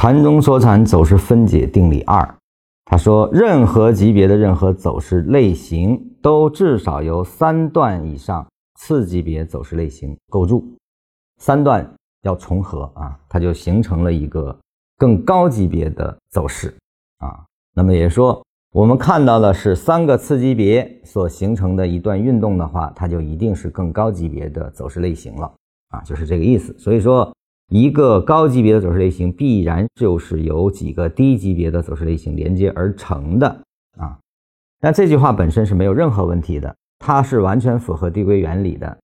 禅中说禅走势分解定理二，他说，任何级别的任何走势类型都至少由三段以上次级别走势类型构筑，三段要重合啊，它就形成了一个更高级别的走势啊。那么也说，我们看到的是三个次级别所形成的一段运动的话，它就一定是更高级别的走势类型了啊，就是这个意思。所以说。一个高级别的走势类型必然就是由几个低级别的走势类型连接而成的啊。那这句话本身是没有任何问题的，它是完全符合递归原理的。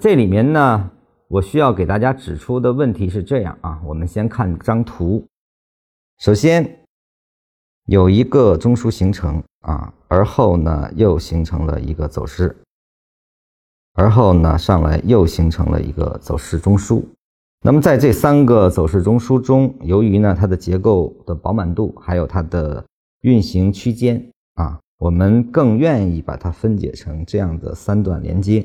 这里面呢，我需要给大家指出的问题是这样啊。我们先看张图，首先有一个中枢形成啊，而后呢又形成了一个走势，而后呢上来又形成了一个走势中枢。那么在这三个走势中枢中，由于呢它的结构的饱满度，还有它的运行区间啊，我们更愿意把它分解成这样的三段连接。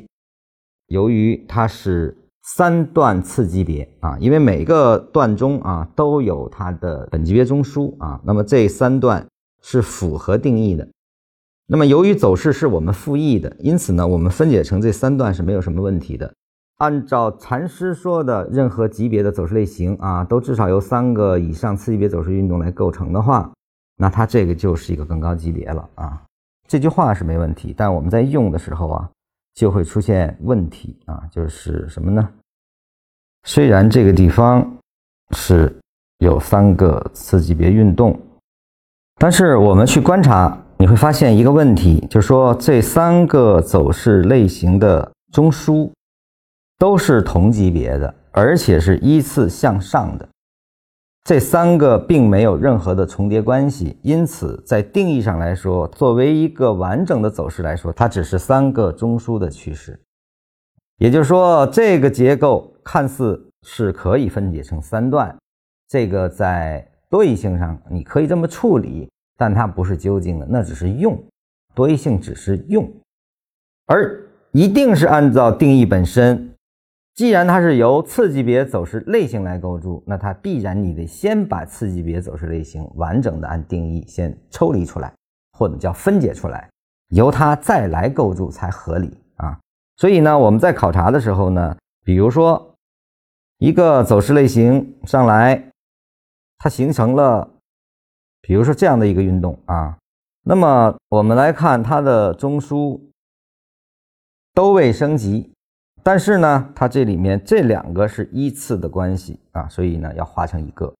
由于它是三段次级别啊，因为每个段中啊都有它的本级别中枢啊，那么这三段是符合定义的。那么由于走势是我们复议的，因此呢，我们分解成这三段是没有什么问题的。按照禅师说的，任何级别的走势类型啊，都至少由三个以上次级别走势运动来构成的话，那它这个就是一个更高级别了啊。这句话是没问题，但我们在用的时候啊，就会出现问题啊，就是什么呢？虽然这个地方是有三个次级别运动，但是我们去观察，你会发现一个问题，就是说这三个走势类型的中枢。都是同级别的，而且是依次向上的，这三个并没有任何的重叠关系，因此在定义上来说，作为一个完整的走势来说，它只是三个中枢的趋势。也就是说，这个结构看似是可以分解成三段，这个在多义性上你可以这么处理，但它不是究竟的，那只是用，多义性只是用，而一定是按照定义本身。既然它是由次级别走势类型来构筑，那它必然你得先把次级别走势类型完整的按定义先抽离出来，或者叫分解出来，由它再来构筑才合理啊。所以呢，我们在考察的时候呢，比如说一个走势类型上来，它形成了，比如说这样的一个运动啊，那么我们来看它的中枢都未升级。但是呢，它这里面这两个是依次的关系啊，所以呢要画成一个，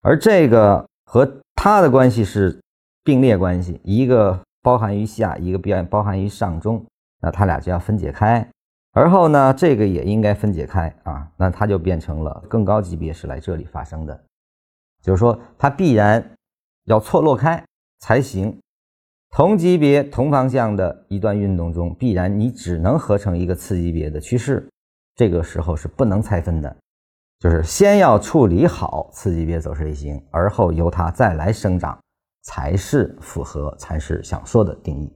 而这个和它的关系是并列关系，一个包含于下，一个表包含于上中，那它俩就要分解开，而后呢这个也应该分解开啊，那它就变成了更高级别是来这里发生的，就是说它必然要错落开才行。同级别、同方向的一段运动中，必然你只能合成一个次级别的趋势，这个时候是不能拆分的，就是先要处理好次级别走势类型，而后由它再来生长，才是符合禅师想说的定义。